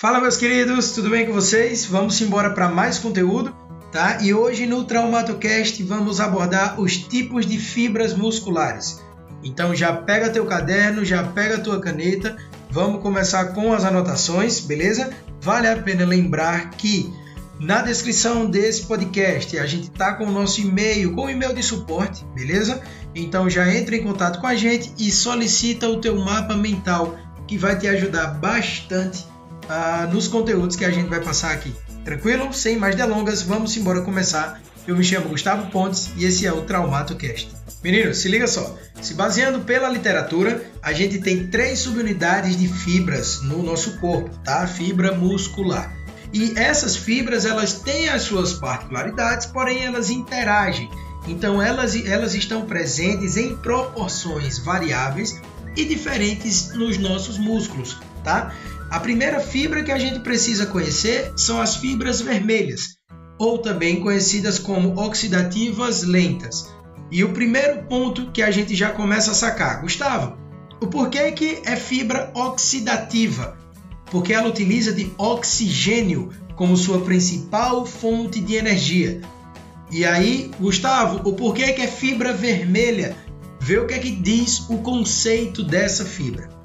Fala meus queridos, tudo bem com vocês? Vamos embora para mais conteúdo, tá? E hoje no TraumatoCast vamos abordar os tipos de fibras musculares. Então já pega teu caderno, já pega tua caneta, vamos começar com as anotações, beleza? Vale a pena lembrar que na descrição desse podcast a gente tá com o nosso e-mail, com o e-mail de suporte, beleza? Então já entra em contato com a gente e solicita o teu mapa mental que vai te ajudar bastante uh, nos conteúdos que a gente vai passar aqui. Tranquilo? Sem mais delongas, vamos embora começar. Eu me chamo Gustavo Pontes e esse é o TraumatoCast. Meninos, se liga só. Se baseando pela literatura, a gente tem três subunidades de fibras no nosso corpo, tá? Fibra muscular. E essas fibras, elas têm as suas particularidades, porém elas interagem. Então elas, elas estão presentes em proporções variáveis e diferentes nos nossos músculos, tá? A primeira fibra que a gente precisa conhecer são as fibras vermelhas, ou também conhecidas como oxidativas lentas. E o primeiro ponto que a gente já começa a sacar, Gustavo, o porquê que é fibra oxidativa? Porque ela utiliza de oxigênio como sua principal fonte de energia. E aí, Gustavo, o porquê que é fibra vermelha? Vê o que é que diz o conceito dessa fibra.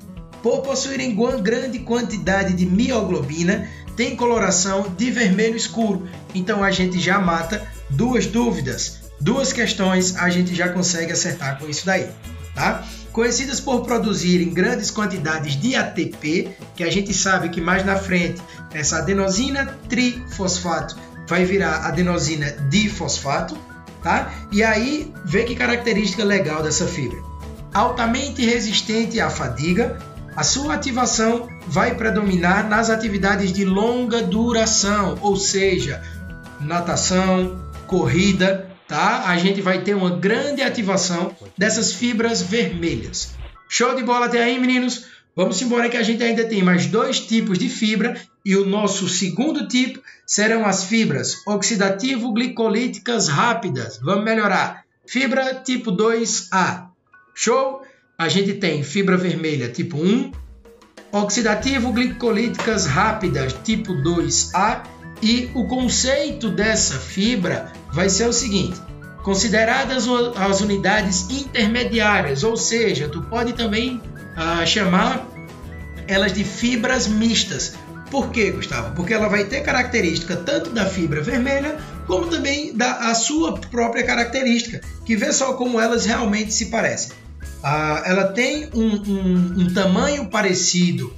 Por possuírem grande quantidade de mioglobina, tem coloração de vermelho escuro. Então a gente já mata duas dúvidas, duas questões a gente já consegue acertar com isso daí, tá? Conhecidas por produzirem grandes quantidades de ATP, que a gente sabe que mais na frente essa adenosina trifosfato vai virar adenosina difosfato, tá? E aí, vê que característica legal dessa fibra. Altamente resistente à fadiga, a sua ativação vai predominar nas atividades de longa duração, ou seja, natação, corrida, tá? A gente vai ter uma grande ativação dessas fibras vermelhas. Show de bola até aí, meninos? Vamos embora que a gente ainda tem mais dois tipos de fibra e o nosso segundo tipo serão as fibras oxidativo-glicolíticas rápidas. Vamos melhorar. Fibra tipo 2A. Show? A gente tem fibra vermelha tipo 1, oxidativo glicolíticas rápidas tipo 2A e o conceito dessa fibra vai ser o seguinte: consideradas as unidades intermediárias, ou seja, tu pode também uh, chamar elas de fibras mistas. Por quê, Gustavo? Porque ela vai ter característica tanto da fibra vermelha como também da a sua própria característica, que vê só como elas realmente se parecem. Ah, ela tem um, um, um tamanho parecido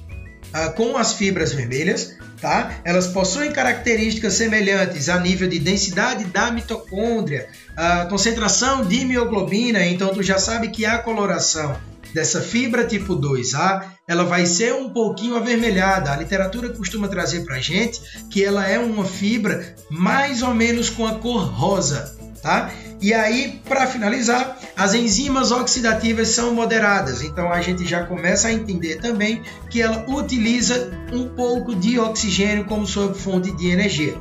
ah, com as fibras vermelhas, tá? Elas possuem características semelhantes a nível de densidade da mitocôndria, a concentração de mioglobina, então tu já sabe que a coloração dessa fibra tipo 2A, ela vai ser um pouquinho avermelhada. A literatura costuma trazer para gente que ela é uma fibra mais ou menos com a cor rosa, tá? E aí, para finalizar, as enzimas oxidativas são moderadas, então a gente já começa a entender também que ela utiliza um pouco de oxigênio como sua fonte de energia.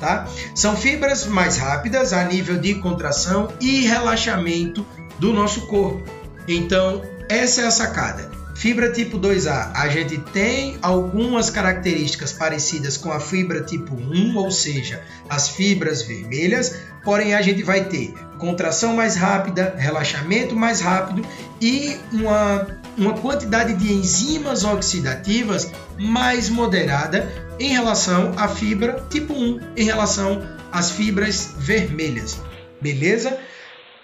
Tá? São fibras mais rápidas a nível de contração e relaxamento do nosso corpo. Então, essa é a sacada. Fibra tipo 2A, a gente tem algumas características parecidas com a fibra tipo 1, ou seja, as fibras vermelhas, porém a gente vai ter contração mais rápida, relaxamento mais rápido e uma, uma quantidade de enzimas oxidativas mais moderada em relação à fibra tipo 1, em relação às fibras vermelhas. Beleza?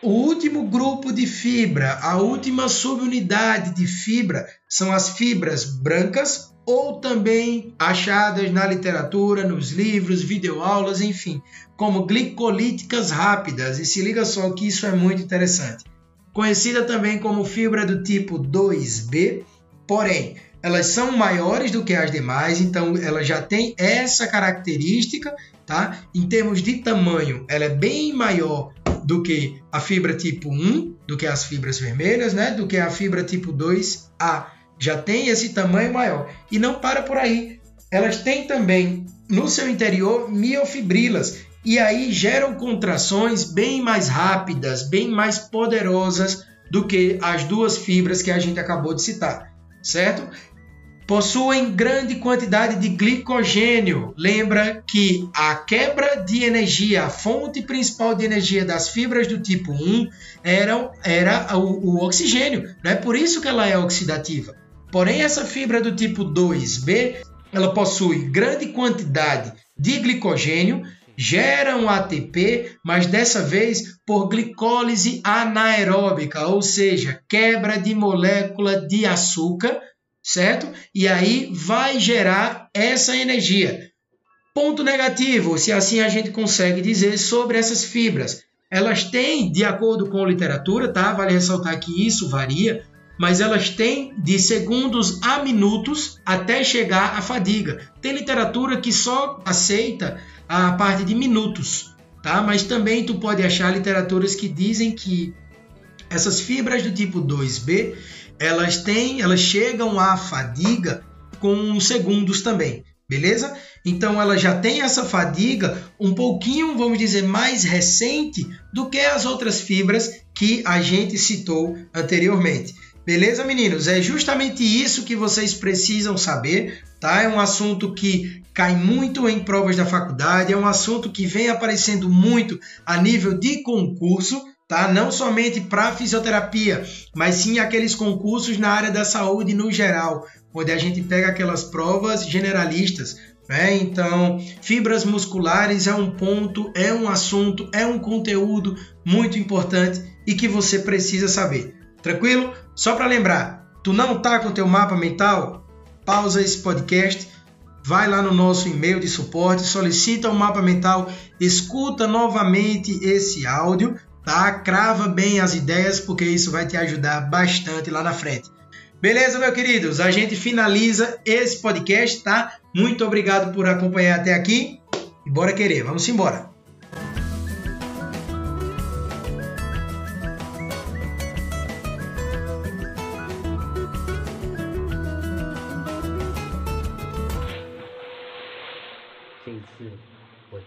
O último grupo de fibra, a última subunidade de fibra são as fibras brancas ou também achadas na literatura, nos livros, videoaulas, enfim, como glicolíticas rápidas. E se liga só que isso é muito interessante. Conhecida também como fibra do tipo 2B, porém, elas são maiores do que as demais, então ela já tem essa característica, tá? Em termos de tamanho, ela é bem maior do que a fibra tipo 1, do que as fibras vermelhas, né? Do que a fibra tipo 2A. Já tem esse tamanho maior. E não para por aí. Elas têm também no seu interior miofibrilas e aí geram contrações bem mais rápidas, bem mais poderosas do que as duas fibras que a gente acabou de citar, certo? Possuem grande quantidade de glicogênio. Lembra que a quebra de energia, a fonte principal de energia das fibras do tipo 1 era, era o, o oxigênio. Não é por isso que ela é oxidativa. Porém, essa fibra do tipo 2B, ela possui grande quantidade de glicogênio, gera um ATP, mas dessa vez por glicólise anaeróbica, ou seja, quebra de molécula de açúcar certo? E aí vai gerar essa energia. Ponto negativo, se assim a gente consegue dizer sobre essas fibras. Elas têm, de acordo com a literatura, tá? Vale ressaltar que isso varia, mas elas têm de segundos a minutos até chegar à fadiga. Tem literatura que só aceita a parte de minutos, tá? Mas também tu pode achar literaturas que dizem que essas fibras do tipo 2B, elas têm, elas chegam à fadiga com segundos também, beleza? Então ela já tem essa fadiga um pouquinho, vamos dizer, mais recente do que as outras fibras que a gente citou anteriormente. Beleza, meninos? É justamente isso que vocês precisam saber, tá? É um assunto que cai muito em provas da faculdade, é um assunto que vem aparecendo muito a nível de concurso, tá? Não somente para fisioterapia, mas sim aqueles concursos na área da saúde no geral, onde a gente pega aquelas provas generalistas, né? Então, fibras musculares é um ponto, é um assunto, é um conteúdo muito importante e que você precisa saber. Tranquilo? Só para lembrar, tu não tá com teu mapa mental? Pausa esse podcast vai lá no nosso e-mail de suporte, solicita o um mapa mental, escuta novamente esse áudio tá? Crava bem as ideias, porque isso vai te ajudar bastante lá na frente. Beleza, meus queridos? A gente finaliza esse podcast, tá? Muito obrigado por acompanhar até aqui e bora querer, vamos embora.